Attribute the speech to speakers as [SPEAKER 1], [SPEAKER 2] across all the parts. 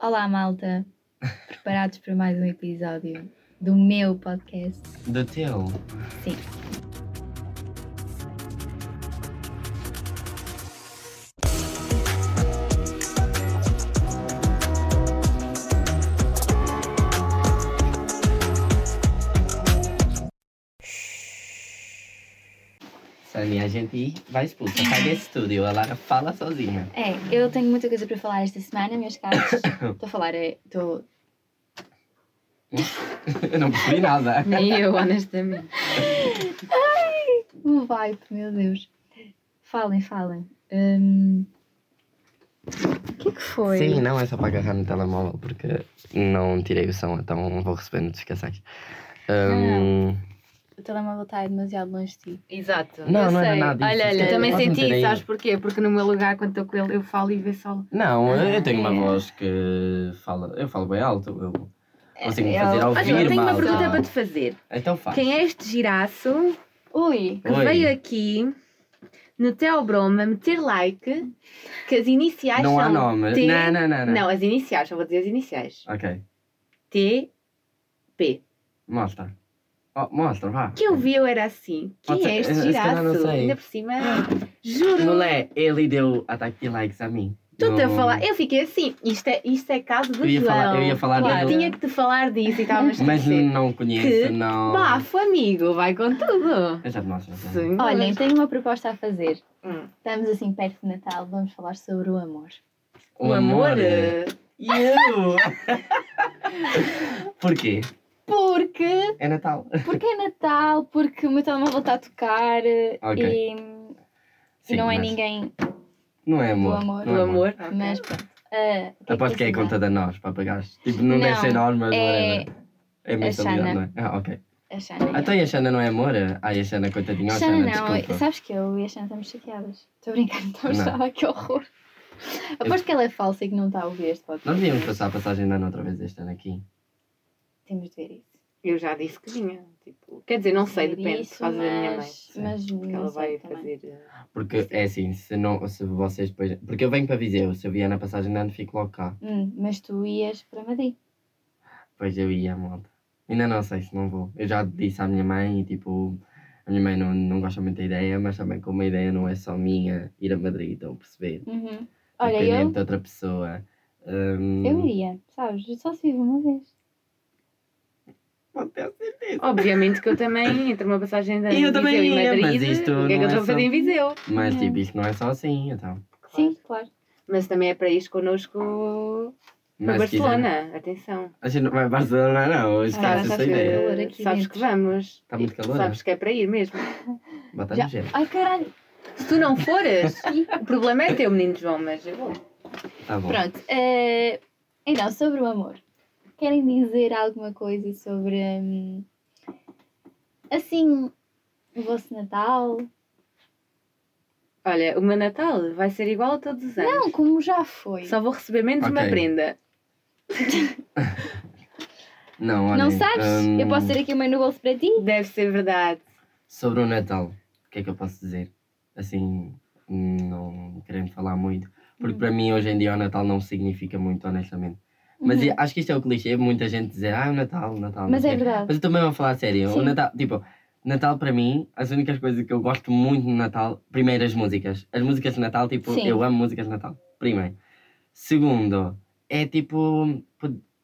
[SPEAKER 1] Olá, malta. Preparados para mais um episódio do meu podcast?
[SPEAKER 2] Do teu?
[SPEAKER 1] Sim.
[SPEAKER 2] Gente vai expulsa. Sai desse estúdio. A Lara fala sozinha.
[SPEAKER 1] É, eu tenho muita coisa para falar esta semana, meus caros. Estou a falar, é, estou.
[SPEAKER 2] Eu não percebi nada.
[SPEAKER 3] Nem eu, honestamente.
[SPEAKER 1] Um vibe, meu Deus. Falem, falem. Hum, O que é que foi?
[SPEAKER 2] Sim, não é só para agarrar no telemóvel porque não tirei o som, então vou receber notificações. Hum,
[SPEAKER 1] O telemóvel está demasiado longe de ti.
[SPEAKER 3] Exato.
[SPEAKER 2] não,
[SPEAKER 3] eu
[SPEAKER 2] não
[SPEAKER 3] sei.
[SPEAKER 2] era nada disso.
[SPEAKER 3] Olha, olha,
[SPEAKER 2] é-
[SPEAKER 3] também senti,
[SPEAKER 2] aí?
[SPEAKER 3] sabes porquê? Porque no meu lugar, quando estou com ele, eu falo e vê só.
[SPEAKER 2] Não, eu tenho uma
[SPEAKER 1] Ah, é.
[SPEAKER 2] voz que fala. Eu falo bem alto. Eu consigo
[SPEAKER 1] É,
[SPEAKER 2] fazer
[SPEAKER 1] eu-
[SPEAKER 2] ouvir,
[SPEAKER 3] Olha, eu tenho uma
[SPEAKER 2] malta.
[SPEAKER 3] pergunta para te fazer.
[SPEAKER 2] Então faz.
[SPEAKER 3] Quem é este giraço
[SPEAKER 1] Ui,
[SPEAKER 3] que
[SPEAKER 2] Oi.
[SPEAKER 3] veio aqui no Teobroma meter like que as iniciais
[SPEAKER 2] Não há
[SPEAKER 3] são
[SPEAKER 2] nome.
[SPEAKER 3] T...
[SPEAKER 2] Não, não, não, não.
[SPEAKER 3] Não, as iniciais, só vou dizer as iniciais.
[SPEAKER 2] Ok.
[SPEAKER 3] T, P.
[SPEAKER 2] Mostra. Oh, mostra, vá.
[SPEAKER 3] Que eu vi eu era assim. Quem
[SPEAKER 2] Pode ser-
[SPEAKER 3] é este
[SPEAKER 2] não
[SPEAKER 3] giraço? Ainda por cima, juro.
[SPEAKER 2] Não é? Ele deu ataque de likes a mim.
[SPEAKER 3] Tu-te a
[SPEAKER 2] No-
[SPEAKER 3] falar, eu fiquei assim, isto é, isto é caso do
[SPEAKER 2] Eu ia
[SPEAKER 3] João.
[SPEAKER 2] falar- eu ia falar
[SPEAKER 3] claro.
[SPEAKER 2] dele.
[SPEAKER 3] tinha que te falar disso e estávamos a
[SPEAKER 2] Mas não conheço,
[SPEAKER 3] Que
[SPEAKER 2] não.
[SPEAKER 3] Bafo, amigo, vai com tudo.
[SPEAKER 2] Eu já te mostro. já.
[SPEAKER 3] Sim.
[SPEAKER 1] olhem, tenho uma proposta a fazer.
[SPEAKER 3] Hum.
[SPEAKER 1] Estamos assim perto de Natal, vamos falar sobre o amor.
[SPEAKER 3] O amor. eh,
[SPEAKER 2] E eu? Porquê?
[SPEAKER 1] Porque,
[SPEAKER 2] É Natal.
[SPEAKER 1] porque é Natal, porque o meu telemóvel está a tocar eh,
[SPEAKER 2] Ok.
[SPEAKER 1] e,
[SPEAKER 2] Sim,
[SPEAKER 1] não é
[SPEAKER 2] mas
[SPEAKER 1] ninguém.
[SPEAKER 2] Não é amor.
[SPEAKER 1] Do amor.
[SPEAKER 2] não
[SPEAKER 3] O
[SPEAKER 2] é
[SPEAKER 3] amor.
[SPEAKER 1] Mas pronto. ah, o que
[SPEAKER 2] Aposto que é a
[SPEAKER 1] eu ia
[SPEAKER 2] conta da nós para pagar. Tipo, não,
[SPEAKER 1] Não,
[SPEAKER 2] deve ser nós, mas
[SPEAKER 1] é.
[SPEAKER 2] É a
[SPEAKER 1] Xana.
[SPEAKER 2] não é? Ah, ok.
[SPEAKER 1] A Xana.
[SPEAKER 2] Então e a Xana não é amor? Ai, a Xana, coitadinha. Oh,
[SPEAKER 1] Xana,
[SPEAKER 2] Xana,
[SPEAKER 1] não,
[SPEAKER 2] desculpa.
[SPEAKER 1] sabes que eu e a Xana estamos chateadas. Estou brincando, estamos
[SPEAKER 2] Não.
[SPEAKER 1] ah, que horror. Aposto que ela é falsa e que não está a ouvir este podcast.
[SPEAKER 2] Nós devíamos passar a passagem de ano outra vez este ano aqui.
[SPEAKER 1] Temos de ver isso.
[SPEAKER 3] Eu já disse que vinha. Tipo, quer dizer, não sei, depende
[SPEAKER 1] isso,
[SPEAKER 3] por causa da minha mãe.
[SPEAKER 1] mas- Mas
[SPEAKER 3] Que
[SPEAKER 1] não
[SPEAKER 3] ela
[SPEAKER 1] sei
[SPEAKER 3] vai
[SPEAKER 1] também.
[SPEAKER 3] fazer. eh,
[SPEAKER 2] Porque é assim, se, não, se vocês depois. Porque eu venho para Viseu, se eu vier na passagem de ano, fico logo cá.
[SPEAKER 1] Hum, mas tu ias para Madrid.
[SPEAKER 2] Pois eu ia, malta. Ainda não sei se não vou. Eu já disse à minha mãe e tipo. A minha mãe não, não gosta muito da ideia, mas também como a ideia não é só minha ir a Madrid, estão a perceber?
[SPEAKER 1] Uhum. Olha,
[SPEAKER 2] Dependente
[SPEAKER 1] eu,
[SPEAKER 2] de outra pessoa. Hum,
[SPEAKER 1] eu iria, sabes? Só se vive uma vez.
[SPEAKER 2] Pode ter certeza.
[SPEAKER 3] Obviamente que eu também, entre uma passagem da
[SPEAKER 2] Eu
[SPEAKER 3] Viseu
[SPEAKER 2] também
[SPEAKER 3] e
[SPEAKER 2] ia,
[SPEAKER 3] Madrid,
[SPEAKER 2] mas isto
[SPEAKER 3] o que é que eu
[SPEAKER 2] é
[SPEAKER 3] estou a fazer
[SPEAKER 2] só-
[SPEAKER 3] em Viseu?
[SPEAKER 2] Mas
[SPEAKER 1] Uhum.
[SPEAKER 2] tipo, isto não é só assim, então.
[SPEAKER 1] Sim, claro.
[SPEAKER 3] Mas também é para ir connosco para
[SPEAKER 2] Mas se quiser-
[SPEAKER 3] Barcelona, atenção.
[SPEAKER 2] A gente não vai a Barcelona, não. Esquece
[SPEAKER 1] Ah,
[SPEAKER 2] essa ideia.
[SPEAKER 1] calor aqui
[SPEAKER 3] sabes
[SPEAKER 1] dentro.
[SPEAKER 3] que vamos.
[SPEAKER 2] Está muito calor,
[SPEAKER 3] Sabes que é para ir mesmo.
[SPEAKER 2] Bota
[SPEAKER 1] Já-
[SPEAKER 2] gelo.
[SPEAKER 1] Ai caralho.
[SPEAKER 3] Se tu não fores, o problema é teu, menino João, mas eu vou.
[SPEAKER 2] Tá bom.
[SPEAKER 1] Pronto. eh, então, sobre o amor. Querem dizer alguma coisa sobre. hum, assim. O vosso Natal?
[SPEAKER 3] Olha, o meu Natal vai ser igual a todos os anos.
[SPEAKER 1] Não, como já foi.
[SPEAKER 3] Só vou receber menos uma prenda.
[SPEAKER 2] Não, olha.
[SPEAKER 1] não sabes?
[SPEAKER 2] hum,
[SPEAKER 1] Eu posso ter aqui uma no bolso para ti?
[SPEAKER 3] Deve ser verdade.
[SPEAKER 2] Sobre o Natal, o que é que eu posso dizer? Assim, não querendo falar muito. Porque
[SPEAKER 1] Hum.
[SPEAKER 2] para mim, hoje em dia, o Natal não significa muito, honestamente. Mas
[SPEAKER 1] Uhum.
[SPEAKER 2] acho que isto é o clichê, muita gente dizer, ah, o Natal, o Natal.
[SPEAKER 1] Mas
[SPEAKER 2] sei
[SPEAKER 1] é
[SPEAKER 2] o quê."
[SPEAKER 1] verdade.
[SPEAKER 2] Mas eu também vou falar a sério.
[SPEAKER 1] Sim.
[SPEAKER 2] O Natal, tipo, Natal para mim, as únicas coisas que eu gosto muito no Natal, primeiro as músicas. As músicas de Natal, tipo,
[SPEAKER 1] Sim.
[SPEAKER 2] eu amo músicas de Natal. Primeiro. Segundo, é tipo,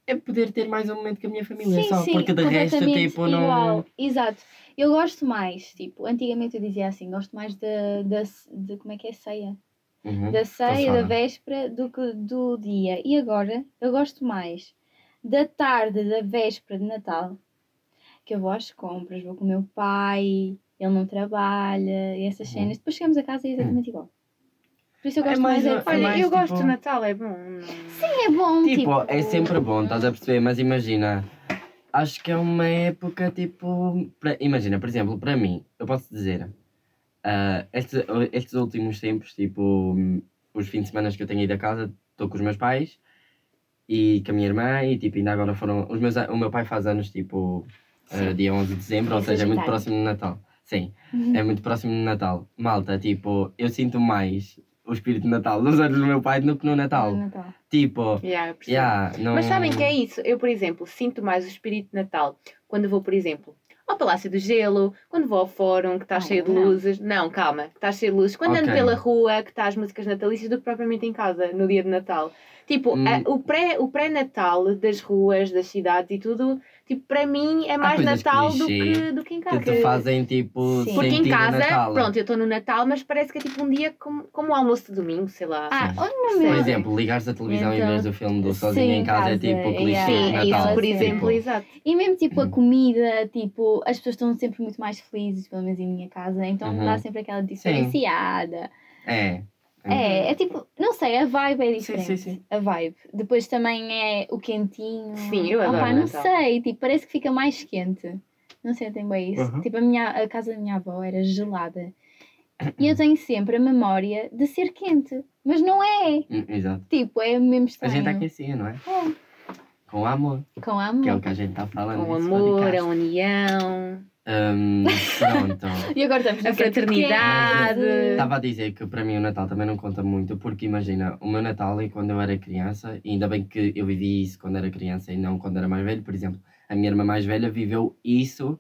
[SPEAKER 2] é poder ter mais um momento com a minha família.
[SPEAKER 1] Sim,
[SPEAKER 2] só
[SPEAKER 1] sim,
[SPEAKER 2] porque de resto, tipo, não.
[SPEAKER 1] igual. Exato. Eu gosto mais, tipo, antigamente eu dizia assim, gosto mais da, da, de, como é que é ceia?
[SPEAKER 2] Uhum.
[SPEAKER 1] Da ceia, da véspera, do que do dia. E agora, eu gosto mais da tarde da véspera de Natal, que eu vou às compras, vou com o meu pai, ele não trabalha, e essas
[SPEAKER 2] Uhum.
[SPEAKER 1] cenas. Depois chegamos a casa e é exatamente igual. Por isso eu
[SPEAKER 2] É
[SPEAKER 1] gosto
[SPEAKER 2] mais
[SPEAKER 1] mais, é de
[SPEAKER 2] é
[SPEAKER 3] Olha,
[SPEAKER 2] mais
[SPEAKER 3] eu gosto
[SPEAKER 2] tipo-
[SPEAKER 3] de Natal, é bom.
[SPEAKER 1] É bom, tipo...
[SPEAKER 2] Tipo, é sempre bom, estás a perceber? Mas imagina, acho que é uma época tipo. pra- imagina, por exemplo, para mim, eu posso dizer, ah, estes, estes últimos tempos, tipo, os fins de semana que eu tenho ido a casa, estou com os meus pais e com a minha irmã, e tipo, ainda agora foram. Os meus, o meu pai faz anos tipo
[SPEAKER 1] Sim.
[SPEAKER 2] dia 11 de dezembro, ou seja, é muito próximo do Natal. Sim,
[SPEAKER 1] Uhum.
[SPEAKER 2] é muito próximo do Natal. Malta, tipo, eu sinto mais o espírito de Natal nos anos do meu pai do que no Natal.
[SPEAKER 1] No Natal.
[SPEAKER 2] Tipo,
[SPEAKER 3] Yeah, eu percebo.
[SPEAKER 2] yeah, não...
[SPEAKER 3] Mas sabem que é isso? Eu, por exemplo, sinto mais o espírito de Natal quando vou, por exemplo, ao Palácio do Gelo, quando vou ao Fórum, que está cheio de luzes. Não, calma, que está cheio de luzes. Quando ando
[SPEAKER 2] Ok.
[SPEAKER 3] pela rua, que está as músicas natalícias, do que propriamente em casa, no dia de Natal. Tipo,
[SPEAKER 2] Hum.
[SPEAKER 3] a- o pré- o pré-natal das ruas, das cidades e tudo, tipo, para mim é mais Natal do que, do que em casa.
[SPEAKER 2] Que te fazem, tipo,
[SPEAKER 1] Sim.
[SPEAKER 3] Porque em casa,
[SPEAKER 2] Natal.
[SPEAKER 3] pronto, eu estou no Natal, mas parece que é tipo um dia como, como o almoço de domingo, sei lá.
[SPEAKER 1] Ah,
[SPEAKER 2] Sim.
[SPEAKER 1] olha no
[SPEAKER 3] Por
[SPEAKER 2] exemplo, ligares a televisão
[SPEAKER 1] Então,
[SPEAKER 2] em vez do filme do Sozinho
[SPEAKER 1] sim,
[SPEAKER 2] em casa, é
[SPEAKER 1] casa,
[SPEAKER 2] tipo
[SPEAKER 1] yeah,
[SPEAKER 2] clichê
[SPEAKER 3] Sim,
[SPEAKER 2] de
[SPEAKER 3] é
[SPEAKER 2] Natal.
[SPEAKER 3] isso, por
[SPEAKER 1] Sim.
[SPEAKER 3] exemplo, exato.
[SPEAKER 1] E mesmo tipo a
[SPEAKER 2] Uhum.
[SPEAKER 1] comida, tipo, as pessoas estão sempre muito mais felizes, pelo menos em minha casa, então
[SPEAKER 2] Uhum.
[SPEAKER 1] dá sempre aquela diferenciada.
[SPEAKER 2] É.
[SPEAKER 1] É, é tipo, não sei, a vibe é
[SPEAKER 2] Sim,
[SPEAKER 1] diferente.
[SPEAKER 2] sim, sim.
[SPEAKER 1] A vibe. Depois também é o quentinho.
[SPEAKER 3] Sim, eu adoro
[SPEAKER 1] Opa, não
[SPEAKER 3] Natal.
[SPEAKER 1] sei, tipo, parece que fica mais quente. Não sei, tem bem isso.
[SPEAKER 2] Uhum.
[SPEAKER 1] Tipo, a, minha, a casa da minha avó era gelada. E eu tenho sempre a memória de ser quente. Mas não é.
[SPEAKER 2] Hum, Exato.
[SPEAKER 1] Tipo, é mesmo
[SPEAKER 2] A
[SPEAKER 1] estranho.
[SPEAKER 2] gente aquecia, não é?
[SPEAKER 1] É,
[SPEAKER 2] Com amor,
[SPEAKER 1] com amor.
[SPEAKER 2] que é o que a gente está falando.
[SPEAKER 3] Com
[SPEAKER 2] nesse
[SPEAKER 3] amor,
[SPEAKER 2] podcast.
[SPEAKER 3] a união.
[SPEAKER 2] Hum, pronto.
[SPEAKER 1] E agora estamos
[SPEAKER 3] A fraternidade.
[SPEAKER 2] Estava a dizer que para mim o Natal também não conta muito, porque imagina, o meu Natal é quando eu era criança, e ainda bem que eu vivi isso quando era criança e não quando era mais velho, por exemplo, a minha irmã mais velha viveu isso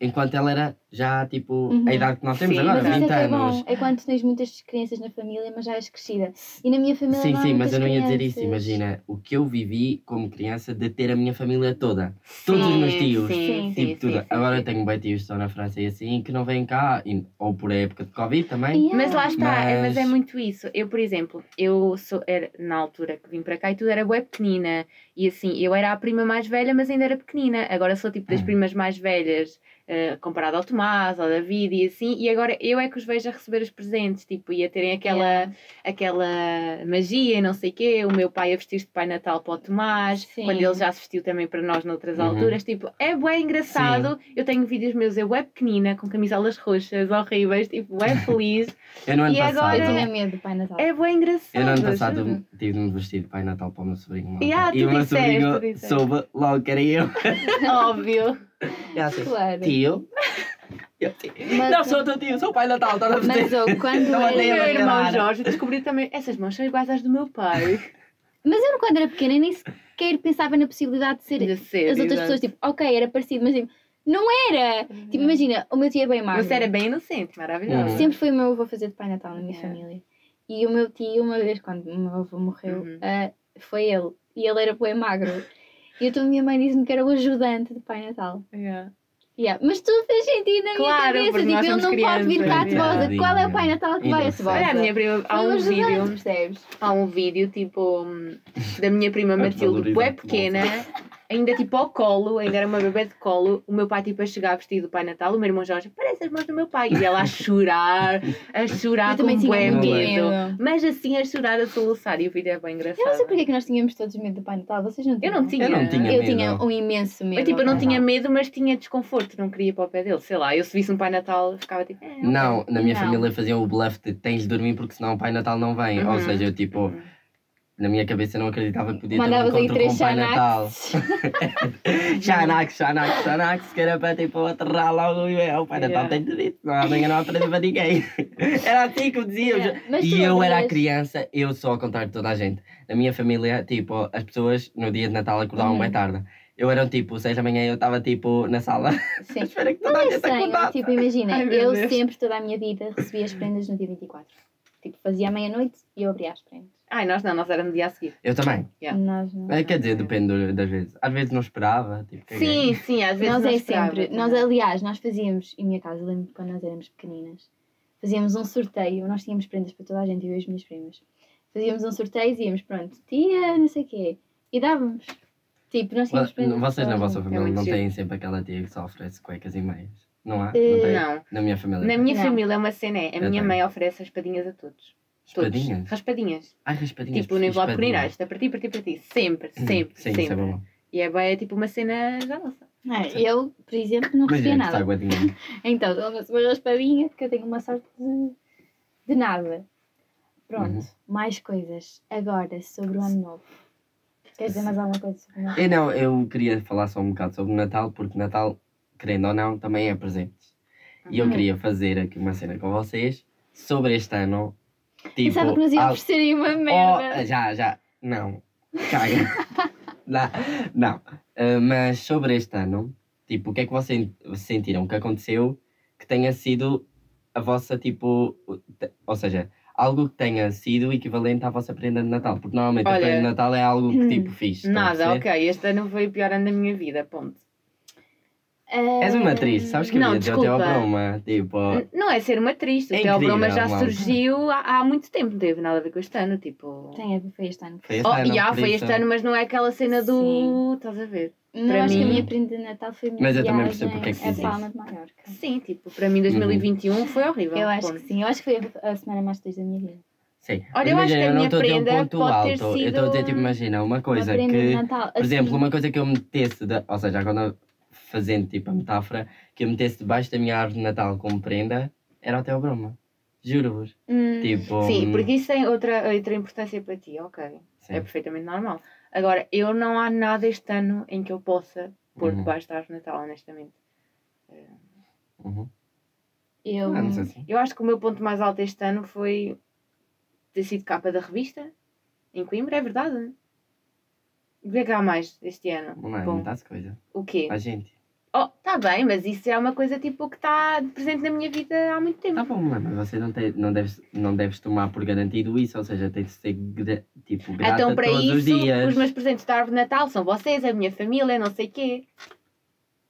[SPEAKER 2] enquanto ela era já tipo
[SPEAKER 1] Uhum.
[SPEAKER 2] a idade que nós temos
[SPEAKER 3] Sim,
[SPEAKER 2] agora,
[SPEAKER 1] Mas isso
[SPEAKER 2] 20
[SPEAKER 1] é é
[SPEAKER 2] anos.
[SPEAKER 1] bom. É quando tens muitas crianças na família, mas já és crescida. E na minha família
[SPEAKER 2] Sim,
[SPEAKER 1] não há
[SPEAKER 2] sim, mas eu não ia dizer isso.
[SPEAKER 1] crianças.
[SPEAKER 2] Imagina o que eu vivi como criança de ter a minha família toda. Todos os
[SPEAKER 3] Sim,
[SPEAKER 2] meus tios.
[SPEAKER 3] Sim,
[SPEAKER 1] Sim.
[SPEAKER 3] sim,
[SPEAKER 2] Tipo, tudo.
[SPEAKER 3] sim, sim,
[SPEAKER 2] Agora
[SPEAKER 3] sim.
[SPEAKER 2] eu tenho bem tios que estão na França e assim que não vêm cá, e- ou por época de Covid também.
[SPEAKER 1] Yeah.
[SPEAKER 3] Mas lá está, é- mas... é
[SPEAKER 2] Mas-
[SPEAKER 3] muito isso. Eu, por exemplo, eu sou, era, na altura que vim para cá e tudo era bué pequenina. E assim, eu era a prima mais velha, mas ainda era pequenina. Agora sou tipo das
[SPEAKER 2] Hum.
[SPEAKER 3] primas mais velhas, eh, comparado ao Tomás, ao David e assim. E agora eu é que os vejo a receber os presentes, tipo, e a terem aquela,
[SPEAKER 1] Yeah.
[SPEAKER 3] aquela magia e não sei o quê. O meu pai a vestir-se de Pai Natal para o Tomás,
[SPEAKER 1] Sim.
[SPEAKER 3] quando ele já se vestiu também para nós noutras
[SPEAKER 2] Uhum.
[SPEAKER 3] alturas. Tipo, é bué engraçado. Eu tenho vídeos meus, eu bué pequenina, com camisolas roxas horríveis, tipo, bué feliz.
[SPEAKER 2] Eu no ano
[SPEAKER 3] E
[SPEAKER 2] passado.
[SPEAKER 3] agora-
[SPEAKER 1] Eu tinha medo do Pai Natal.
[SPEAKER 3] É bué engraçado.
[SPEAKER 2] Eu no ano
[SPEAKER 3] juro.
[SPEAKER 2] passado tive de me vestir de Pai Natal para o meu sobrinho.
[SPEAKER 3] Yeah,
[SPEAKER 2] e
[SPEAKER 3] tu
[SPEAKER 2] o meu
[SPEAKER 3] disseste,
[SPEAKER 2] sobrinho soube logo que era eu.
[SPEAKER 3] Óbvio.
[SPEAKER 2] Assim,
[SPEAKER 1] Claro.
[SPEAKER 2] tio. Eu, tio.
[SPEAKER 1] Mas-
[SPEAKER 2] Não sou teu tio, sou o Pai Natal, estás a
[SPEAKER 1] Mas
[SPEAKER 2] vestir?
[SPEAKER 1] eu, quando
[SPEAKER 2] Não
[SPEAKER 3] O
[SPEAKER 2] a
[SPEAKER 3] meu irmão. Jorge descobriu também. Essas mãos são iguais às do meu pai.
[SPEAKER 1] Mas eu, quando era pequena, nem sequer pensava na possibilidade de ser
[SPEAKER 3] De ser,
[SPEAKER 1] as outras
[SPEAKER 3] exato.
[SPEAKER 1] pessoas. Tipo, ok, era parecido, mas tipo, não era. Tipo, imagina, o meu tio é bem magro.
[SPEAKER 3] Você era bem inocente, maravilhosa.
[SPEAKER 2] Uhum.
[SPEAKER 1] Sempre foi o meu avô fazer de Pai Natal na minha
[SPEAKER 3] Yeah.
[SPEAKER 1] família. E o meu tio, uma vez, quando o meu avô morreu,
[SPEAKER 3] Uhum.
[SPEAKER 1] ah, foi ele. E ele era bem magro. E então a minha mãe disse-me que era o ajudante de Pai Natal.
[SPEAKER 3] Yeah.
[SPEAKER 1] Yeah. Mas tudo fez sentido na
[SPEAKER 3] Claro,
[SPEAKER 1] minha cabeça. Tipo, ele não pode vir cá a
[SPEAKER 3] crianças,
[SPEAKER 1] Tebosa. Qual é o Pai Natal que vai a. Tebosa?
[SPEAKER 3] Olha, a minha prima, há um
[SPEAKER 1] ajudante,
[SPEAKER 3] vídeo,
[SPEAKER 1] percebes?
[SPEAKER 3] há um vídeo tipo hum, da minha prima Matilde, bué
[SPEAKER 2] a
[SPEAKER 3] pequena, ainda tipo ao colo, ainda era uma bebê de colo, o meu pai tipo a chegar vestido do Pai Natal, o meu irmão Jorge, parece as mãos do meu pai, e ela a chorar, a chorar
[SPEAKER 1] Eu também
[SPEAKER 3] com
[SPEAKER 1] tinha
[SPEAKER 3] bué medo.
[SPEAKER 1] medo.
[SPEAKER 3] Mas assim a chorar, a soluçar, e o vídeo é bem engraçado.
[SPEAKER 1] Eu não sei porque é que nós tínhamos todos medo do Pai Natal. Vocês não
[SPEAKER 3] Eu
[SPEAKER 1] tinham?
[SPEAKER 3] não tinha.
[SPEAKER 2] Eu não tinha
[SPEAKER 1] Eu tinha um imenso medo.
[SPEAKER 3] Eu, tipo, eu não tinha medo, mas tinha desconforto, não queria ir para o pé dele. Sei lá, eu se visse um Pai Natal, eu ficava tipo. É,
[SPEAKER 2] Não, na minha
[SPEAKER 1] Não.
[SPEAKER 2] família faziam o bluff de tens de dormir porque senão o Pai Natal não vem. Ou
[SPEAKER 3] Uhum.
[SPEAKER 2] seja, eu tipo, na minha cabeça não acreditava que podia
[SPEAKER 1] Mandavas
[SPEAKER 2] ter um encontro com o Pai Natal.
[SPEAKER 1] Xanax.
[SPEAKER 2] Xanax, Xanax, que era para tipo aterrar logo e o Pai Natal
[SPEAKER 3] Yeah.
[SPEAKER 2] tem tudo isso, não, amanhã não aprende para ninguém. Era assim que eu dizia.
[SPEAKER 1] Yeah,
[SPEAKER 2] E eu era criança, eu sou ao contrário de toda a gente. Na minha família, tipo, as pessoas no dia de Natal acordavam
[SPEAKER 1] Uhum.
[SPEAKER 2] bem tarde. Eu era tipo, seis da manhã eu estava tipo na sala
[SPEAKER 1] Sim.
[SPEAKER 2] espera que toda
[SPEAKER 1] Não
[SPEAKER 2] a
[SPEAKER 1] é
[SPEAKER 2] gente acordasse.
[SPEAKER 1] tipo, imagina,
[SPEAKER 3] Ai,
[SPEAKER 1] eu
[SPEAKER 3] Deus.
[SPEAKER 1] sempre, toda a minha vida, recebia as prendas no dia 24. Tipo, fazia meia-noite e eu abria as prendas.
[SPEAKER 3] Ai, nós não, nós éramos no dia a seguir.
[SPEAKER 2] Eu também.
[SPEAKER 3] Yeah.
[SPEAKER 1] Nós não.
[SPEAKER 2] É, quer dizer, depende das vezes. Às vezes não esperava, tipo, caguei.
[SPEAKER 3] Sim, sim, às vezes
[SPEAKER 1] Nós
[SPEAKER 3] não
[SPEAKER 1] é
[SPEAKER 3] esperava
[SPEAKER 1] sempre,
[SPEAKER 3] também.
[SPEAKER 1] nós aliás, nós fazíamos, em minha casa, lembro quando nós éramos pequeninas, fazíamos um sorteio, nós tínhamos prendas para toda a gente, eu e as minhas primas. Fazíamos um sorteio e íamos, pronto, tia, não sei o quê, e dávamos. Tipo, nós tínhamos prendas. para
[SPEAKER 2] Vocês na vossa
[SPEAKER 1] gente.
[SPEAKER 2] família
[SPEAKER 3] muito
[SPEAKER 2] não têm sempre aquela tia que só oferece cuecas e meias? Não há?
[SPEAKER 1] Eh,
[SPEAKER 2] Não?
[SPEAKER 3] Não.
[SPEAKER 2] Na minha família.
[SPEAKER 3] Na minha
[SPEAKER 1] Não.
[SPEAKER 3] família é uma cena, é, a
[SPEAKER 2] Eu
[SPEAKER 3] minha
[SPEAKER 2] tenho.
[SPEAKER 3] mãe oferece raspadinhas a todos. Todos.
[SPEAKER 2] Raspadinhas?
[SPEAKER 3] Raspadinhas.
[SPEAKER 2] Ai, raspadinhas.
[SPEAKER 3] Tipo, no envelope pequenino, isto é para ti, para ti, para ti. Sempre,
[SPEAKER 2] Hum,
[SPEAKER 3] sempre,
[SPEAKER 2] Sim,
[SPEAKER 3] sempre.
[SPEAKER 2] isso é bom.
[SPEAKER 3] E é bem, é tipo uma cena já nossa.
[SPEAKER 1] Não, eu, por exemplo, não recebia
[SPEAKER 2] está
[SPEAKER 1] nada. Então, dou-me uma raspadinha, que eu tenho uma sorte de, de nada. Pronto,
[SPEAKER 2] Uhum.
[SPEAKER 1] mais coisas. Agora, sobre o ano novo. Queres dizer mais alguma coisa sobre o ano novo?
[SPEAKER 2] Eu não, eu queria falar só um bocado sobre o Natal, porque Natal, querendo ou não, também é presentes. E eu
[SPEAKER 1] Uhum.
[SPEAKER 2] queria fazer aqui uma cena com vocês sobre este ano. Tipo,
[SPEAKER 1] Pensava que nos iam
[SPEAKER 2] al-
[SPEAKER 1] oferecerem uma
[SPEAKER 2] Oh,
[SPEAKER 1] merda.
[SPEAKER 2] já, já. Não. Caga. não. não. Uh, mas sobre este ano, tipo, o que é que vocês sentiram que aconteceu que tenha sido a vossa, tipo. o- Ou seja, algo que tenha sido equivalente à vossa prenda de Natal? Porque normalmente a
[SPEAKER 3] Olha,
[SPEAKER 2] prenda de Natal é algo que, tipo, fixe. estão a
[SPEAKER 3] Nada, ok. Este ano foi o pior ano da minha vida, ponto.
[SPEAKER 2] És uma atriz, sabes que eu
[SPEAKER 3] Não,
[SPEAKER 2] ia dizer o teu
[SPEAKER 3] desculpa.
[SPEAKER 2] broma. Tipo,
[SPEAKER 3] Não é ser uma triste,
[SPEAKER 2] É
[SPEAKER 3] o Broma
[SPEAKER 2] incrível,
[SPEAKER 3] já
[SPEAKER 2] malta.
[SPEAKER 3] surgiu há, há muito tempo, não teve nada a ver com este ano, tipo...
[SPEAKER 1] Tem a ver, foi este ano.
[SPEAKER 2] foi este
[SPEAKER 3] Oh,
[SPEAKER 2] ano,
[SPEAKER 3] já, foi este ano, mas não é aquela cena do...
[SPEAKER 1] Sim.
[SPEAKER 3] Estás a ver?
[SPEAKER 1] Não,
[SPEAKER 3] Para
[SPEAKER 1] acho que a
[SPEAKER 3] mim-
[SPEAKER 1] minha prenda de Natal foi a minha
[SPEAKER 2] Mas eu também percebo porque é que
[SPEAKER 1] a
[SPEAKER 2] diz
[SPEAKER 1] Palma de Mallorca.
[SPEAKER 3] Sim, tipo, para mim 2021 foi horrível.
[SPEAKER 1] Eu acho
[SPEAKER 3] ponto.
[SPEAKER 1] que sim. Eu acho que foi a semana mais feliz da minha vida.
[SPEAKER 2] Sim.
[SPEAKER 3] Olha, eu acho que a
[SPEAKER 2] Imagina, não
[SPEAKER 3] minha
[SPEAKER 2] estou a dizer um
[SPEAKER 3] prenda
[SPEAKER 2] ponto
[SPEAKER 3] pode ter
[SPEAKER 2] alto. Eu estou a dizer,
[SPEAKER 3] sido-
[SPEAKER 2] tipo, imagina, uma coisa
[SPEAKER 1] uma prenda
[SPEAKER 2] que.
[SPEAKER 1] Natal.
[SPEAKER 2] Por exemplo,
[SPEAKER 1] assim,
[SPEAKER 2] uma coisa que eu metesse, de, ou seja, agora fazendo tipo a metáfora, que eu metesse debaixo da minha árvore de Natal como prenda, era até o broma. Juro-vos.
[SPEAKER 1] hum,
[SPEAKER 2] Tipo.
[SPEAKER 3] Sim, porque isso tem outra, outra importância para ti, ok.
[SPEAKER 2] sim.
[SPEAKER 3] É perfeitamente normal. Agora, eu não há nada este ano em que eu possa pôr
[SPEAKER 2] Uhum.
[SPEAKER 3] debaixo da árvore de Natal, honestamente.
[SPEAKER 2] Uhum.
[SPEAKER 1] eu,
[SPEAKER 2] Ah, não sei assim.
[SPEAKER 3] Eu acho que o meu ponto mais alto este ano foi ter sido capa da revista em Coimbra, é verdade. O que é que há mais este ano?
[SPEAKER 2] Não é
[SPEAKER 3] Bom,
[SPEAKER 2] muitas coisas.
[SPEAKER 3] o quê?
[SPEAKER 2] A gente.
[SPEAKER 3] Oh, tá bem, mas isso é uma coisa tipo que está presente na minha vida há muito tempo.
[SPEAKER 2] Tá bom, mas você não, tem, não, deves, não deves tomar por garantido isso, ou seja, tem de ser tipo, grata
[SPEAKER 3] então, para
[SPEAKER 2] todos
[SPEAKER 3] isso,
[SPEAKER 2] os dias.
[SPEAKER 3] os meus presentes da árvore de Natal são vocês, a minha família, não sei quê.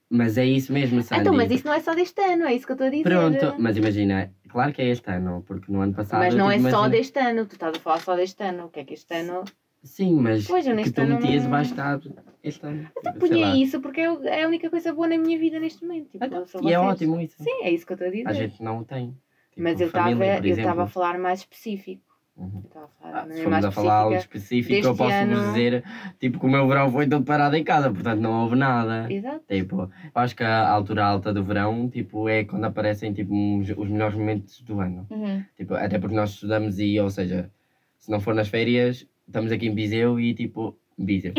[SPEAKER 2] Mas é isso mesmo, Sandy.
[SPEAKER 3] Então, mas isso não é só deste ano, é isso que eu estou a dizer.
[SPEAKER 2] Pronto, mas imagina, claro que é este ano, porque no ano passado.
[SPEAKER 3] Mas não é
[SPEAKER 2] tipo,
[SPEAKER 3] só
[SPEAKER 2] imagina-
[SPEAKER 3] deste ano, tu estás a falar só deste ano. O que é que este ano.
[SPEAKER 2] Sim, mas
[SPEAKER 3] Pois,
[SPEAKER 2] que tu metias
[SPEAKER 3] não-
[SPEAKER 2] vai estar este ano. lá.
[SPEAKER 3] Punha isso porque é é a única coisa boa na minha vida neste momento. Tipo,
[SPEAKER 2] Então, e é
[SPEAKER 3] vocês.
[SPEAKER 2] ótimo isso.
[SPEAKER 3] Sim, é isso que eu estou a dizer.
[SPEAKER 2] A gente não o tem. Tipo,
[SPEAKER 3] Mas eu estava a falar mais específico.
[SPEAKER 2] Uhum. Ah, se formos a falar algo específico, eu posso vos
[SPEAKER 3] ano-
[SPEAKER 2] dizer tipo, que o meu verão foi todo parado em casa, portanto não houve nada.
[SPEAKER 3] Exato.
[SPEAKER 2] Tipo, eu acho que a altura alta do verão tipo, é quando aparecem tipo, os melhores momentos do ano.
[SPEAKER 1] uhum.
[SPEAKER 2] Tipo, até porque nós estudamos e, ou seja, se não for nas férias, estamos aqui em Viseu e tipo. Viseu.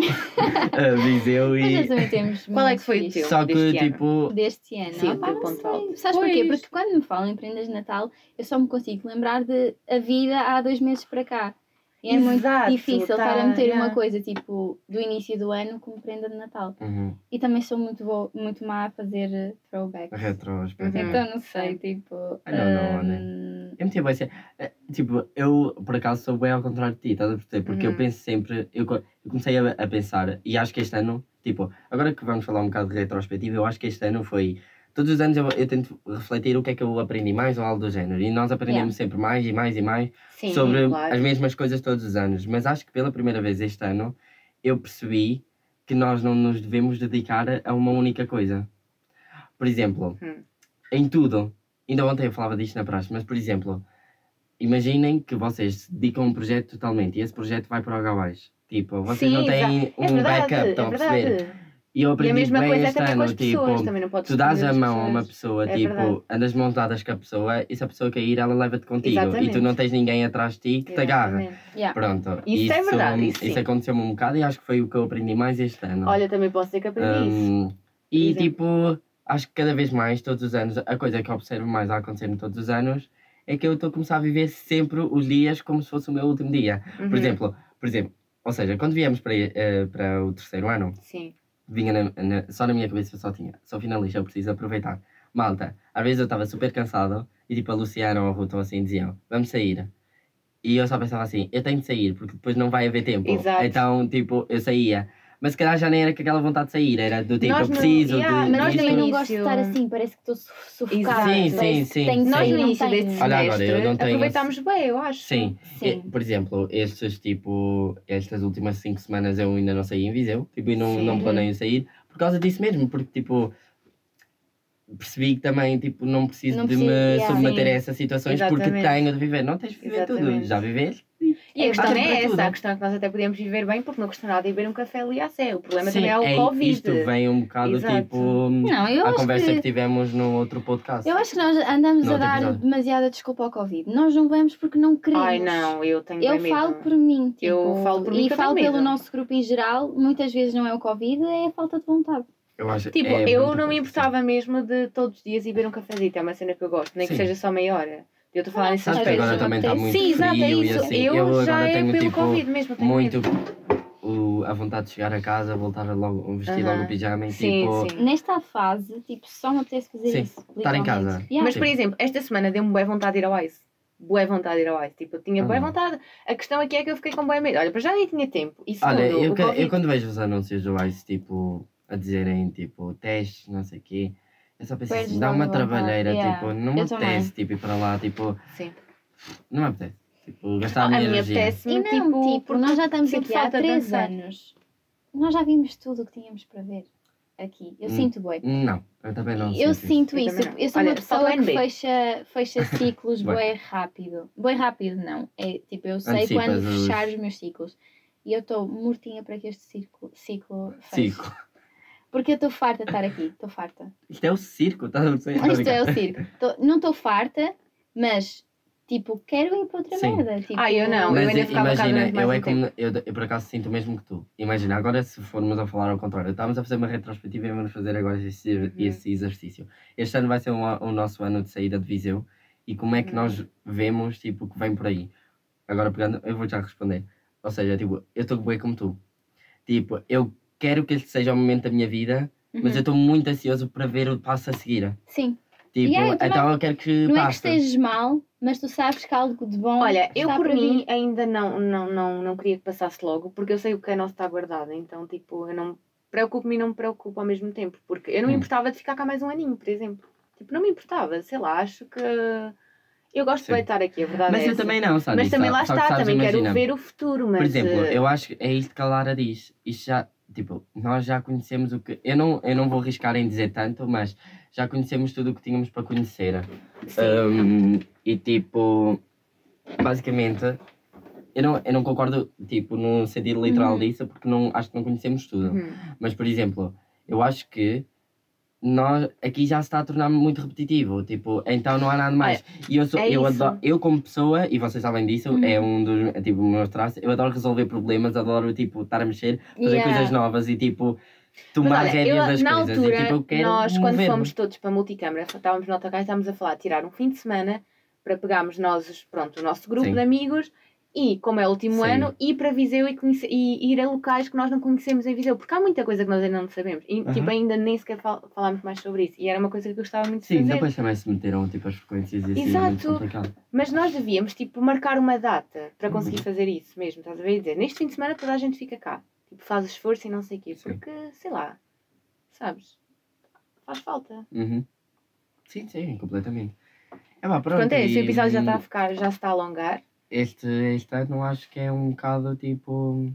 [SPEAKER 2] Ah, Viseu
[SPEAKER 1] Mas nós
[SPEAKER 2] e.
[SPEAKER 1] também temos.
[SPEAKER 3] Qual é que foi o teu?
[SPEAKER 2] Só que
[SPEAKER 3] deste ano?
[SPEAKER 2] tipo.
[SPEAKER 1] Deste ano.
[SPEAKER 3] Sim,
[SPEAKER 1] Ah,
[SPEAKER 3] o
[SPEAKER 1] pá,
[SPEAKER 3] ponto alto.
[SPEAKER 1] Sabes porquê?
[SPEAKER 3] Pois.
[SPEAKER 1] Porque quando me falam em prendas de Natal, eu só me consigo lembrar de a vida há dois meses para cá. E é muito
[SPEAKER 3] Exato,
[SPEAKER 1] difícil
[SPEAKER 3] tá,
[SPEAKER 1] estar a meter
[SPEAKER 3] yeah.
[SPEAKER 1] uma coisa tipo do início do ano como prenda de Natal.
[SPEAKER 2] Uhum.
[SPEAKER 1] E também sou muito, bo- muito má a fazer eh, throwbacks.
[SPEAKER 2] Retrospectiva.
[SPEAKER 3] Uhum.
[SPEAKER 1] Então não sei, tipo.
[SPEAKER 2] I don't know,
[SPEAKER 1] hum,
[SPEAKER 2] Eu meti bem ser. é, Tipo, eu por acaso sou bem ao contrário de ti, estás a perceber? Porque eu
[SPEAKER 3] Uhum.
[SPEAKER 2] penso sempre. Eu, eu comecei a, a pensar, e acho que este ano, tipo, agora que vamos falar um bocado de retrospectiva, eu acho que este ano foi. Todos os anos eu, eu tento refletir o que é que eu aprendi mais ou algo do género. E nós aprendemos sempre mais e mais e mais
[SPEAKER 3] Sim,
[SPEAKER 2] sobre
[SPEAKER 3] claro.
[SPEAKER 2] as mesmas coisas todos os anos. Mas acho que pela primeira vez este ano eu percebi que nós não nos devemos dedicar a- uma única coisa. Por exemplo,
[SPEAKER 3] Hum.
[SPEAKER 2] em tudo. Ainda ontem eu falava disto na praxe, mas por exemplo, imaginem que vocês se dedicam a um projeto totalmente e esse projeto vai para o abaixo. Tipo, vocês
[SPEAKER 3] Sim,
[SPEAKER 2] não têm
[SPEAKER 3] exato.
[SPEAKER 2] um
[SPEAKER 3] é verdade,
[SPEAKER 2] backup, estão
[SPEAKER 3] é
[SPEAKER 2] a perceber? E eu
[SPEAKER 3] E a
[SPEAKER 2] aprendi
[SPEAKER 3] mesma
[SPEAKER 2] bem
[SPEAKER 3] coisa é
[SPEAKER 2] este
[SPEAKER 3] com
[SPEAKER 2] ano,
[SPEAKER 3] pessoas,
[SPEAKER 2] tipo,
[SPEAKER 3] também não podes
[SPEAKER 2] tu dás a mão a uma pessoa,
[SPEAKER 3] É
[SPEAKER 2] tipo,
[SPEAKER 3] verdade.
[SPEAKER 2] andas mãos dadas com a pessoa e se a pessoa cair, ela leva-te contigo. E tu
[SPEAKER 3] Exatamente.
[SPEAKER 2] não tens ninguém atrás de ti que te agarra.
[SPEAKER 3] Exatamente.
[SPEAKER 1] yeah.
[SPEAKER 2] Pronto.
[SPEAKER 3] Isso é verdade, isso sim.
[SPEAKER 2] aconteceu-me um bocado e acho que foi o que eu aprendi mais este ano.
[SPEAKER 3] Olha, também posso dizer que aprendi isso.
[SPEAKER 2] Hum, e tipo, acho que cada vez mais, todos os anos, a coisa que eu observo mais a acontecer todos os anos é que eu estou a começar a viver sempre os dias como se fosse o meu último dia. Por
[SPEAKER 3] Uhum.
[SPEAKER 2] exemplo, por exemplo, ou seja, quando viemos para, eh, para o terceiro ano,
[SPEAKER 3] Sim.
[SPEAKER 2] Vinha na- na- só na minha cabeça só tinha, sou finalista, eu preciso aproveitar. Malta, às vezes eu estava super cansado e tipo a Luciana ou a Ruth assim diziam, vamos sair. E eu só pensava assim, eu tenho de sair porque depois não vai haver tempo.
[SPEAKER 3] Exato.
[SPEAKER 2] Então, tipo, eu saía. Mas se calhar já nem era com aquela vontade de sair, era do tipo,
[SPEAKER 3] Nós
[SPEAKER 2] eu
[SPEAKER 3] não-
[SPEAKER 2] preciso
[SPEAKER 3] yeah,
[SPEAKER 2] de.
[SPEAKER 3] mas nós
[SPEAKER 1] também não
[SPEAKER 3] no
[SPEAKER 1] gosto de estar assim, parece que estou su- sufocada.
[SPEAKER 3] Sim,
[SPEAKER 2] sim, sim,
[SPEAKER 1] tenho
[SPEAKER 2] sim.
[SPEAKER 1] de
[SPEAKER 3] Nós
[SPEAKER 1] sair,
[SPEAKER 3] no início deste
[SPEAKER 2] Olha,
[SPEAKER 3] semestre
[SPEAKER 2] agora, eu não tenho
[SPEAKER 3] aproveitámos bem, eu acho.
[SPEAKER 2] Sim.
[SPEAKER 1] Sim.
[SPEAKER 2] E, por exemplo, estes tipo, estas últimas 5 semanas eu ainda não saí em Viseu, tipo, e não,
[SPEAKER 3] Sim.
[SPEAKER 2] não planeio sair por causa disso mesmo, porque tipo percebi que também tipo, não preciso
[SPEAKER 1] Não
[SPEAKER 2] de me
[SPEAKER 1] yeah.
[SPEAKER 2] submeter a
[SPEAKER 3] Sim.
[SPEAKER 2] essas situações porque
[SPEAKER 3] Exatamente.
[SPEAKER 2] tenho de viver. Não tens de viver tudo,
[SPEAKER 3] Exatamente.
[SPEAKER 2] já viveste.
[SPEAKER 3] E a questão
[SPEAKER 2] Há tempo
[SPEAKER 3] é essa, a questão é que nós até podíamos viver bem porque não custa nada ir beber um café ali à sé. O problema
[SPEAKER 2] Sim,
[SPEAKER 3] também é o
[SPEAKER 2] é,
[SPEAKER 3] Covid.
[SPEAKER 2] isto vem um bocado
[SPEAKER 3] Exato.
[SPEAKER 2] tipo
[SPEAKER 1] Não, eu
[SPEAKER 2] a conversa que...
[SPEAKER 1] que...
[SPEAKER 2] tivemos no outro podcast.
[SPEAKER 1] Eu acho que nós andamos
[SPEAKER 2] No
[SPEAKER 1] a dar
[SPEAKER 2] episódio.
[SPEAKER 1] demasiada desculpa ao Covid. Nós não vamos porque não queremos.
[SPEAKER 3] Ai não, eu tenho
[SPEAKER 1] Eu
[SPEAKER 3] bem
[SPEAKER 1] falo
[SPEAKER 3] medo.
[SPEAKER 1] por mim. Tipo,
[SPEAKER 3] Eu falo por mim
[SPEAKER 1] E
[SPEAKER 3] que
[SPEAKER 1] falo pelo
[SPEAKER 3] medo.
[SPEAKER 1] nosso grupo em geral. Muitas vezes não é o Covid, é a falta de vontade.
[SPEAKER 2] Eu acho
[SPEAKER 3] Tipo,
[SPEAKER 2] é
[SPEAKER 3] eu não me importava mesmo de todos os dias ir beber um cafezito. É uma cena que eu gosto, nem que
[SPEAKER 2] Sim.
[SPEAKER 3] seja só meia hora. Eu estou a falar nesse aspecto.
[SPEAKER 2] agora
[SPEAKER 1] vezes
[SPEAKER 2] também está muito
[SPEAKER 3] Sim, exato, é
[SPEAKER 2] frio e
[SPEAKER 3] isso.
[SPEAKER 2] assim.
[SPEAKER 3] eu,
[SPEAKER 2] eu
[SPEAKER 3] já é
[SPEAKER 2] tenho
[SPEAKER 3] pelo
[SPEAKER 2] tipo
[SPEAKER 3] Covid mesmo, tenho
[SPEAKER 2] muito o, a vontade de chegar a casa, voltar a logo, vestir
[SPEAKER 3] Aham.
[SPEAKER 2] logo o pijama e
[SPEAKER 3] Sim,
[SPEAKER 2] tipo.
[SPEAKER 3] sim.
[SPEAKER 1] Nesta fase, tipo, só me apetece fazer
[SPEAKER 2] Sim,
[SPEAKER 1] isso.
[SPEAKER 2] estar em casa.
[SPEAKER 1] Yeah.
[SPEAKER 3] Mas,
[SPEAKER 2] Sim.
[SPEAKER 3] por exemplo, esta semana deu-me boa vontade de ir ao Ice. Boa vontade de ir ao Ice. Tipo, eu tinha boa
[SPEAKER 2] Uhum.
[SPEAKER 3] vontade. A questão aqui é que eu fiquei com boa medo. Olha, para já nem tinha tempo. E segundo,
[SPEAKER 2] Olha, eu,
[SPEAKER 3] Covid...
[SPEAKER 2] eu quando vejo os anúncios do Ice, tipo, a dizerem, tipo, testes, não sei o quê, eu só penso
[SPEAKER 1] Perdes
[SPEAKER 2] assim, dá uma
[SPEAKER 1] a
[SPEAKER 2] trabalheira,
[SPEAKER 1] yeah.
[SPEAKER 2] tipo, não me
[SPEAKER 1] Eu
[SPEAKER 2] apetece, tipo, ir para lá, tipo,
[SPEAKER 3] Sim.
[SPEAKER 2] não me apetece. Tipo, gastar a
[SPEAKER 3] a
[SPEAKER 2] minha
[SPEAKER 3] minha
[SPEAKER 2] energia.
[SPEAKER 3] apetece-me,
[SPEAKER 1] E não,
[SPEAKER 3] tipo,
[SPEAKER 1] tipo,
[SPEAKER 3] porque
[SPEAKER 1] nós já estamos aqui há
[SPEAKER 3] falta de
[SPEAKER 1] 3
[SPEAKER 3] dançar.
[SPEAKER 1] anos. Nós já vimos tudo o que tínhamos para ver aqui. Eu
[SPEAKER 2] Hum.
[SPEAKER 1] sinto bem.
[SPEAKER 2] Não, eu também não
[SPEAKER 1] eu
[SPEAKER 2] sinto
[SPEAKER 1] sinto
[SPEAKER 3] Eu
[SPEAKER 1] isso.
[SPEAKER 3] também não.
[SPEAKER 1] Eu sou
[SPEAKER 3] Olha,
[SPEAKER 1] uma pessoa que fecha, fecha ciclos bem rápido. Bem rápido, não. É tipo, eu sei
[SPEAKER 2] Antecipas
[SPEAKER 1] quando
[SPEAKER 2] os-
[SPEAKER 1] fechar os meus ciclos. E eu estou mortinha para que este ciclo, ciclo feche.
[SPEAKER 2] Circo.
[SPEAKER 1] Porque eu estou farta de estar aqui. Estou farta.
[SPEAKER 2] Isto é o circo, estás a perceber?
[SPEAKER 1] Isto é o circo. Tô- não estou farta, mas tipo, quero ir para outra
[SPEAKER 2] Sim.
[SPEAKER 1] merda. Tipo,
[SPEAKER 3] Ah, eu não, eu
[SPEAKER 2] Mas
[SPEAKER 3] ainda
[SPEAKER 2] i-
[SPEAKER 3] ficava
[SPEAKER 2] imagina, eu, é como, eu, eu por acaso sinto o mesmo que tu. Imagina, agora se formos a falar ao contrário, estamos a fazer uma retrospectiva e vamos fazer agora esse,
[SPEAKER 3] Uhum.
[SPEAKER 2] esse exercício. Este ano vai ser um, o nosso ano de saída de Viseu e como é que
[SPEAKER 3] Uhum.
[SPEAKER 2] nós vemos tipo, o que vem por aí. Agora pegando, eu vou já responder. Ou seja, tipo, eu estou bem como tu. Tipo, eu quero que este seja o momento da minha vida, mas
[SPEAKER 1] Uhum.
[SPEAKER 2] eu estou muito ansioso para ver o passo a seguir.
[SPEAKER 1] Sim.
[SPEAKER 2] Tipo,
[SPEAKER 1] Yeah, eu também.
[SPEAKER 2] então eu quero que
[SPEAKER 1] Não é que
[SPEAKER 2] passe.
[SPEAKER 1] estejas mal, mas tu sabes que algo de bom.
[SPEAKER 3] Olha, eu por
[SPEAKER 1] para
[SPEAKER 3] mim
[SPEAKER 1] vir.
[SPEAKER 3] ainda não, não, não, não queria que passasse logo, porque eu sei o que é nosso está guardado, então tipo, eu não me preocupo-me e não me preocupo ao mesmo tempo, porque eu não me importava de ficar cá mais um aninho, por exemplo. Tipo, não me importava, sei lá, acho que eu gosto
[SPEAKER 2] Sim.
[SPEAKER 3] de estar aqui, a verdade
[SPEAKER 2] Mas
[SPEAKER 3] é
[SPEAKER 2] eu
[SPEAKER 3] essa.
[SPEAKER 2] também não, sabe?
[SPEAKER 3] Mas também lá está,
[SPEAKER 2] sabes,
[SPEAKER 3] também quero
[SPEAKER 2] imagina,
[SPEAKER 3] ver o futuro, mas
[SPEAKER 2] Por exemplo,
[SPEAKER 3] eh,
[SPEAKER 2] eu acho que é isto que a Lara diz. Isto já, tipo, nós já conhecemos o que. Eu não, eu não vou arriscar em dizer tanto, mas já conhecemos tudo o que tínhamos para conhecer. Um, e tipo, basicamente, eu não, eu não concordo, tipo, no sentido literal
[SPEAKER 1] Uhum.
[SPEAKER 2] disso, porque não, acho que não conhecemos tudo.
[SPEAKER 3] Uhum.
[SPEAKER 2] Mas, por exemplo, eu acho que nós aqui já se está a tornar muito repetitivo, tipo, então não há nada mais. e eu, sou,
[SPEAKER 3] é
[SPEAKER 2] eu, adoro, eu como pessoa, e vocês sabem disso,
[SPEAKER 1] Uhum.
[SPEAKER 2] é um dos é, tipo, meus traços, eu adoro resolver problemas, adoro tipo, estar a mexer, fazer
[SPEAKER 1] Yeah.
[SPEAKER 2] coisas novas e tipo, tomar rédeas
[SPEAKER 3] eu,
[SPEAKER 2] das
[SPEAKER 3] na
[SPEAKER 2] coisas.
[SPEAKER 3] altura,
[SPEAKER 2] e, tipo, eu quero
[SPEAKER 3] nós, quando fomos todos para a multicâmara, estávamos no autocarro e estávamos a falar, tirar um fim de semana para pegarmos nós, pronto, o nosso grupo
[SPEAKER 2] Sim.
[SPEAKER 3] de amigos e, como é o último
[SPEAKER 2] Sim.
[SPEAKER 3] ano, ir para Viseu e, conhecer- e ir a locais que nós não conhecemos em Viseu, porque há muita coisa que nós ainda não sabemos e,
[SPEAKER 2] Aham.
[SPEAKER 3] tipo, ainda nem sequer fal falámos mais sobre isso e era uma coisa que eu gostava muito de
[SPEAKER 2] Sim,
[SPEAKER 3] fazer.
[SPEAKER 2] depois também se meteram tipo, as frequências e assim, é
[SPEAKER 3] Exato.
[SPEAKER 2] complicado.
[SPEAKER 3] Mas nós devíamos, tipo, marcar uma data para conseguir
[SPEAKER 2] Uhum.
[SPEAKER 3] fazer isso mesmo, estás a ver? Dizer, neste fim de semana toda a gente fica cá, tipo, faz esforço e não sei o quê,
[SPEAKER 2] Sim.
[SPEAKER 3] porque, sei lá, sabes, faz falta.
[SPEAKER 2] Uhum. Sim, sim, completamente. É, pá, pronto,
[SPEAKER 3] Pronto, é
[SPEAKER 2] e-
[SPEAKER 3] episódio já está a ficar, já se está a alongar.
[SPEAKER 2] Este, este ano acho que é um bocado tipo.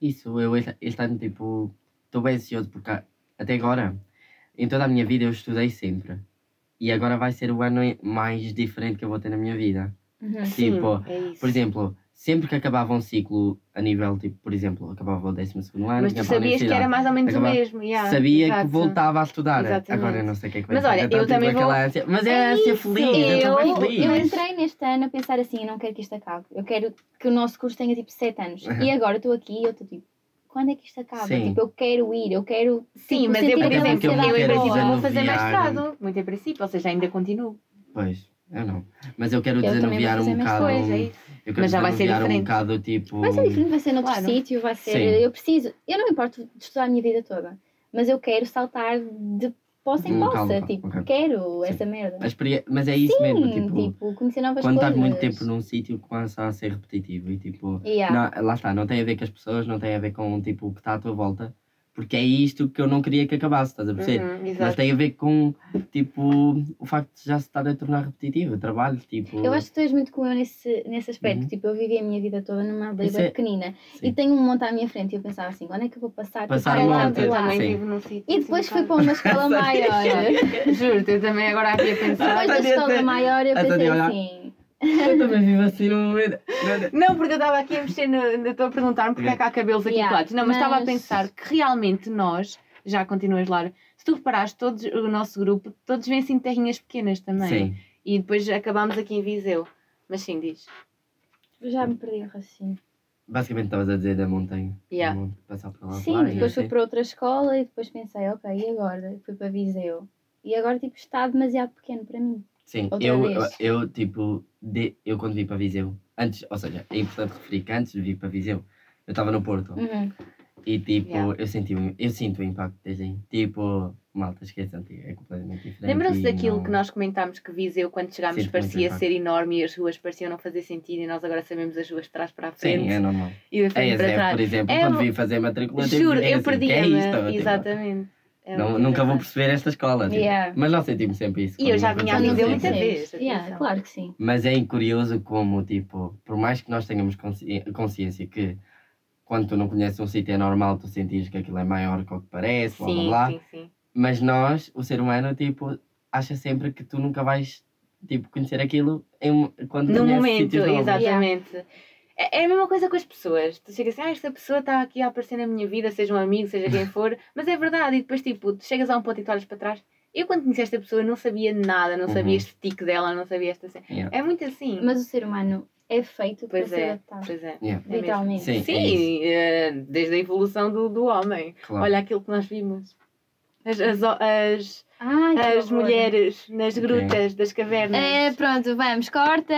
[SPEAKER 2] Isso, eu este, este ano tipo. Estou bem ansioso porque até agora, em toda a minha vida, eu estudei sempre. E agora vai ser o ano mais diferente que eu vou ter na minha vida.
[SPEAKER 1] Uhum.
[SPEAKER 3] Sim,
[SPEAKER 2] Tipo,
[SPEAKER 3] é isso.
[SPEAKER 2] Por exemplo, sempre que acabava um ciclo a nível, tipo, por exemplo, acabava o 12 ano,
[SPEAKER 3] Mas tu sabias que era mais ou menos
[SPEAKER 2] Acabava-
[SPEAKER 3] o mesmo. yeah,
[SPEAKER 2] Sabia
[SPEAKER 3] exato.
[SPEAKER 2] que voltava a estudar.
[SPEAKER 3] Exatamente.
[SPEAKER 2] Agora eu não sei o que é que vai
[SPEAKER 3] Mas olha, eu
[SPEAKER 2] tipo,
[SPEAKER 3] também vou-
[SPEAKER 2] ânsia- Mas é,
[SPEAKER 3] É
[SPEAKER 2] ânsia feliz, eu
[SPEAKER 3] eu-
[SPEAKER 2] feliz.
[SPEAKER 1] Eu entrei neste ano a pensar assim, eu não quero que isto acabe. Eu quero que o nosso curso tenha tipo 7 anos.
[SPEAKER 2] Uhum.
[SPEAKER 1] E agora estou aqui e eu estou tipo, quando é que isto acaba?
[SPEAKER 2] Sim.
[SPEAKER 1] Tipo, eu quero ir, eu quero.
[SPEAKER 3] Sim,
[SPEAKER 1] tipo,
[SPEAKER 3] mas eu, por
[SPEAKER 2] porque eu
[SPEAKER 3] exemplo, eu em princípio vou fazer mestrado. Muito em princípio, ou seja, ainda continuo.
[SPEAKER 2] Pois, eu não. Mas eu quero
[SPEAKER 1] Eu
[SPEAKER 2] desanuviar um bocado.
[SPEAKER 3] Pois, é isso.
[SPEAKER 2] Eu quero
[SPEAKER 3] Mas já vai ser
[SPEAKER 2] desanuviar um
[SPEAKER 3] diferente.
[SPEAKER 2] bocado tipo.
[SPEAKER 1] Vai ser diferente, vai ser noutro
[SPEAKER 3] Claro.
[SPEAKER 1] sítio, vai ser.
[SPEAKER 2] Sim.
[SPEAKER 1] Eu preciso. Eu não me importo de estudar a minha vida toda, mas eu quero saltar de posse em posse.
[SPEAKER 2] calma,
[SPEAKER 1] tipo,
[SPEAKER 2] ok.
[SPEAKER 1] quero
[SPEAKER 2] Sim.
[SPEAKER 1] essa merda.
[SPEAKER 2] experi- Mas é isso mesmo,
[SPEAKER 1] Sim,
[SPEAKER 2] tipo.
[SPEAKER 1] tipo, conhecer novas
[SPEAKER 2] quando
[SPEAKER 1] coisas.
[SPEAKER 2] estás muito tempo num sítio, começa a ser repetitivo e tipo.
[SPEAKER 1] Yeah.
[SPEAKER 2] Não, lá está, não tem a ver com as pessoas, não tem a ver com tipo, o que está à tua volta, porque é isto que eu não queria que acabasse, estás a perceber?
[SPEAKER 3] Uhum,
[SPEAKER 2] Mas tem a ver com tipo, o facto de já se estar a tornar repetitivo, o trabalho, tipo.
[SPEAKER 1] Eu acho que tu és muito como eu nesse, nesse aspecto.
[SPEAKER 2] Uhum.
[SPEAKER 1] Tipo, eu vivi a minha vida toda numa aldeia
[SPEAKER 2] é-
[SPEAKER 1] pequenina
[SPEAKER 2] Sim.
[SPEAKER 1] e tenho um monte à minha frente e eu pensava assim, quando é que eu vou passar?
[SPEAKER 2] Passar
[SPEAKER 1] tipo,
[SPEAKER 2] um
[SPEAKER 1] lá,
[SPEAKER 2] monte,
[SPEAKER 1] lá.
[SPEAKER 2] sim.
[SPEAKER 1] E depois
[SPEAKER 3] assim,
[SPEAKER 1] fui
[SPEAKER 3] um
[SPEAKER 1] para uma escola maior.
[SPEAKER 3] Juro-te, eu também agora aqui a pensar.
[SPEAKER 1] Depois da escola maior eu pensei assim,
[SPEAKER 2] Eu também vivo assim no momento.
[SPEAKER 3] Não, porque eu estava aqui a mexer, no, estou a perguntar-me porque é que há cabelos aqui
[SPEAKER 1] Yeah,
[SPEAKER 3] colados. Não, mas estava a
[SPEAKER 1] mas-
[SPEAKER 3] pensar que realmente nós, já continuas, Lara, se tu reparares, todos, o nosso grupo, todos vêm assim de terrinhas pequenas também.
[SPEAKER 2] Sim.
[SPEAKER 3] E depois acabámos aqui em Viseu. Mas sim, diz.
[SPEAKER 1] já me perdi o raciocínio.
[SPEAKER 2] Basicamente estavas a dizer da montanha.
[SPEAKER 3] Yeah.
[SPEAKER 2] Passar para lá
[SPEAKER 1] Sim,
[SPEAKER 2] e
[SPEAKER 1] depois fui para outra escola e depois pensei, ok, e agora? Fui para Viseu. E agora tipo está demasiado pequeno para mim.
[SPEAKER 2] Sim,
[SPEAKER 1] Outra
[SPEAKER 2] eu,
[SPEAKER 1] vez.
[SPEAKER 2] eu, tipo, de, eu quando vim para Viseu, antes, ou seja, é importante referir que antes de vir para Viseu, eu estava no Porto
[SPEAKER 1] Uhum.
[SPEAKER 2] e tipo,
[SPEAKER 3] Yeah.
[SPEAKER 2] eu, senti, eu sinto o impacto desde aí. Tipo, malta, esqueçam, é completamente diferente.
[SPEAKER 3] Lembram-se daquilo
[SPEAKER 2] não-
[SPEAKER 3] que nós comentámos que Viseu, quando chegámos,
[SPEAKER 2] Sinto
[SPEAKER 3] parecia ser enorme e as ruas pareciam não fazer sentido e nós agora sabemos as ruas de trás para a frente
[SPEAKER 2] Sim, é normal.
[SPEAKER 3] e da
[SPEAKER 2] É,
[SPEAKER 3] frente para
[SPEAKER 2] é,
[SPEAKER 3] trás.
[SPEAKER 2] por exemplo,
[SPEAKER 3] É
[SPEAKER 2] quando vim fazer matrícula, tive
[SPEAKER 3] Juro, eu
[SPEAKER 2] assim,
[SPEAKER 3] perdi
[SPEAKER 2] que é isto? Tipo,
[SPEAKER 3] Exatamente. É
[SPEAKER 2] não, nunca vou perceber esta escola. tipo.
[SPEAKER 1] Yeah.
[SPEAKER 2] Mas nós sentimos sempre isso.
[SPEAKER 3] E eu já vinha a
[SPEAKER 2] matrícula.
[SPEAKER 3] muita
[SPEAKER 1] Sim.
[SPEAKER 3] vez,
[SPEAKER 1] Yeah, claro que sim.
[SPEAKER 2] Mas é curioso como, tipo, por mais que nós tenhamos consci- consciência que quando tu não conheces um sítio é normal tu sentires que aquilo é maior que o que parece, blá blá
[SPEAKER 3] Sim,
[SPEAKER 2] blá.
[SPEAKER 3] sim, sim.
[SPEAKER 2] Mas nós, o ser humano, tipo, acha sempre que tu nunca vais, tipo, conhecer aquilo em, quando
[SPEAKER 3] No momento, exatamente. É, é a mesma coisa com as pessoas. Tu chegas assim, ah, esta pessoa está aqui a aparecer na minha vida, seja um amigo, seja quem for, mas é verdade. E depois, tipo, tu chegas a um ponto e tu olhas para trás. Eu, quando conheci esta pessoa, não sabia nada, não sabia
[SPEAKER 2] Uhum.
[SPEAKER 3] este tique dela, não sabia esta cena.
[SPEAKER 2] Yeah.
[SPEAKER 3] É muito assim.
[SPEAKER 1] Mas o ser humano é feito para
[SPEAKER 3] Pois
[SPEAKER 1] ser
[SPEAKER 3] é,
[SPEAKER 1] adaptado.
[SPEAKER 3] pois é.
[SPEAKER 2] Yeah,
[SPEAKER 3] É.
[SPEAKER 1] Literalmente.
[SPEAKER 2] Sim, é
[SPEAKER 3] Sim, eh, desde a evolução do, do homem.
[SPEAKER 2] claro.
[SPEAKER 3] Olha aquilo que nós vimos. As, as, as,
[SPEAKER 1] Ai,
[SPEAKER 3] as mulheres nas grutas das cavernas.
[SPEAKER 1] É, pronto, vamos, corta!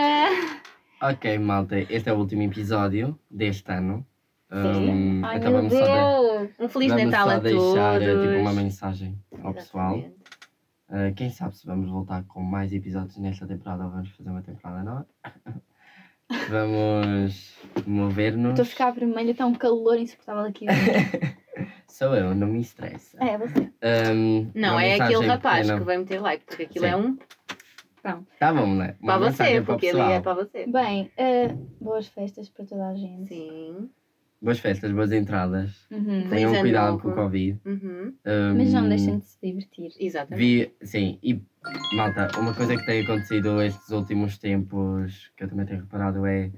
[SPEAKER 2] Ok, malta, este é o último episódio deste ano.
[SPEAKER 3] Sim.
[SPEAKER 2] Um,
[SPEAKER 1] Ai,
[SPEAKER 2] então
[SPEAKER 1] meu
[SPEAKER 2] vamos só, de-
[SPEAKER 1] Deus!
[SPEAKER 3] Um Feliz
[SPEAKER 2] vamos
[SPEAKER 3] Natal
[SPEAKER 2] só
[SPEAKER 3] a
[SPEAKER 2] deixar
[SPEAKER 3] todos.
[SPEAKER 2] tipo, uma mensagem ao pessoal.
[SPEAKER 3] Exatamente.
[SPEAKER 2] Uh, quem sabe se vamos voltar com mais episódios nesta temporada ou vamos fazer uma temporada nova. vamos mover-nos.
[SPEAKER 1] Estou a ficar vermelha, está um calor insuportável aqui.
[SPEAKER 2] Sou eu, não me estressa.
[SPEAKER 1] é, você.
[SPEAKER 2] Um,
[SPEAKER 3] Não, é aquele rapaz
[SPEAKER 2] pequena.
[SPEAKER 3] que vai meter like, porque aquilo
[SPEAKER 2] Sim.
[SPEAKER 3] é um
[SPEAKER 2] Tá bom, né? Uma
[SPEAKER 3] para
[SPEAKER 2] mensagem
[SPEAKER 3] você, porque ele é para você.
[SPEAKER 1] Bem, eh, boas festas para toda a gente.
[SPEAKER 3] Sim.
[SPEAKER 2] Boas festas, boas entradas.
[SPEAKER 1] Uhum.
[SPEAKER 2] Tenham
[SPEAKER 3] ano
[SPEAKER 2] cuidado com o Covid.
[SPEAKER 3] Uhum.
[SPEAKER 2] Um,
[SPEAKER 1] Mas não deixem de se divertir.
[SPEAKER 3] Exatamente.
[SPEAKER 2] Vi, sim, e malta, uma coisa que tem acontecido estes últimos tempos que eu também tenho reparado é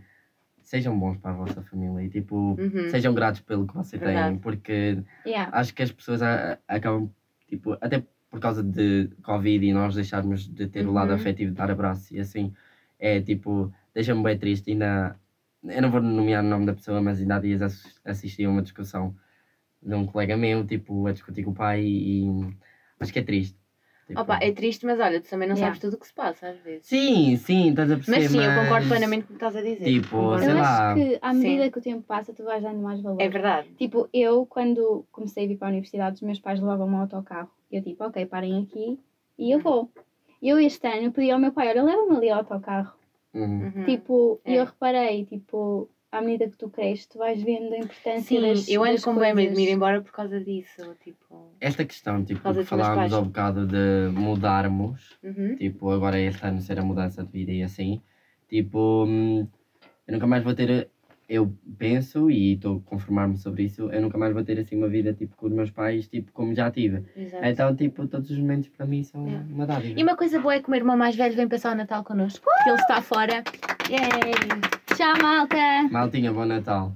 [SPEAKER 2] sejam bons para a vossa família e tipo,
[SPEAKER 3] Uhum.
[SPEAKER 2] sejam gratos pelo que você
[SPEAKER 3] Verdade.
[SPEAKER 2] tem, porque
[SPEAKER 1] Yeah.
[SPEAKER 2] acho que as pessoas a- acabam, tipo, até por causa de Covid e nós deixarmos de ter o lado
[SPEAKER 3] Uhum.
[SPEAKER 2] afetivo de dar abraço e assim, é tipo, deixa-me bem triste. Ainda, eu não vou nomear o nome da pessoa, mas ainda há dias ass- assisti a uma discussão de um colega meu, tipo, a discutir com o pai e acho que é triste. Tipo,
[SPEAKER 3] Opa, é triste, mas olha, tu também não
[SPEAKER 1] Yeah.
[SPEAKER 3] sabes tudo o que se passa às vezes.
[SPEAKER 2] Sim, sim, estás a perceber.
[SPEAKER 3] mas sim, eu concordo
[SPEAKER 2] mas-
[SPEAKER 3] plenamente com o que estás a dizer.
[SPEAKER 2] Tipo, sei
[SPEAKER 1] Eu
[SPEAKER 2] lá.
[SPEAKER 1] acho que à
[SPEAKER 3] Sim.
[SPEAKER 1] medida que o tempo passa, tu vais dando mais valor.
[SPEAKER 3] É verdade.
[SPEAKER 1] Tipo, eu, quando comecei a vir para a universidade, os meus pais levavam-me ao autocarro. E eu, tipo, ok, parem aqui e eu vou. E eu, este ano, pedi ao meu pai: olha, leva-me ali ao autocarro.
[SPEAKER 2] Uhum.
[SPEAKER 3] Uhum.
[SPEAKER 1] Tipo, e
[SPEAKER 3] É.
[SPEAKER 1] eu reparei, tipo, à medida que tu cresces, tu vais vendo a importância
[SPEAKER 3] Sim,
[SPEAKER 1] das
[SPEAKER 3] eu ando com bem medo de me ir embora por causa disso. Tipo.
[SPEAKER 2] Esta questão, tipo, que falámos ao bocado de mudarmos,
[SPEAKER 3] Uhum.
[SPEAKER 2] tipo, agora este ano ser a mudança de vida e assim, tipo, hum, eu nunca mais vou ter, eu penso e estou a conformar-me sobre isso, eu nunca mais vou ter assim uma vida tipo com os meus pais, tipo, como já tive.
[SPEAKER 3] Exato.
[SPEAKER 2] Então, tipo, todos os momentos para mim são
[SPEAKER 3] É.
[SPEAKER 2] uma dádiva.
[SPEAKER 3] E uma coisa boa é que o meu irmão mais velho vem passar o Natal connosco. Porque ele está fora. Yay!
[SPEAKER 1] Tchau, malta!
[SPEAKER 2] Maltinha, bom Natal.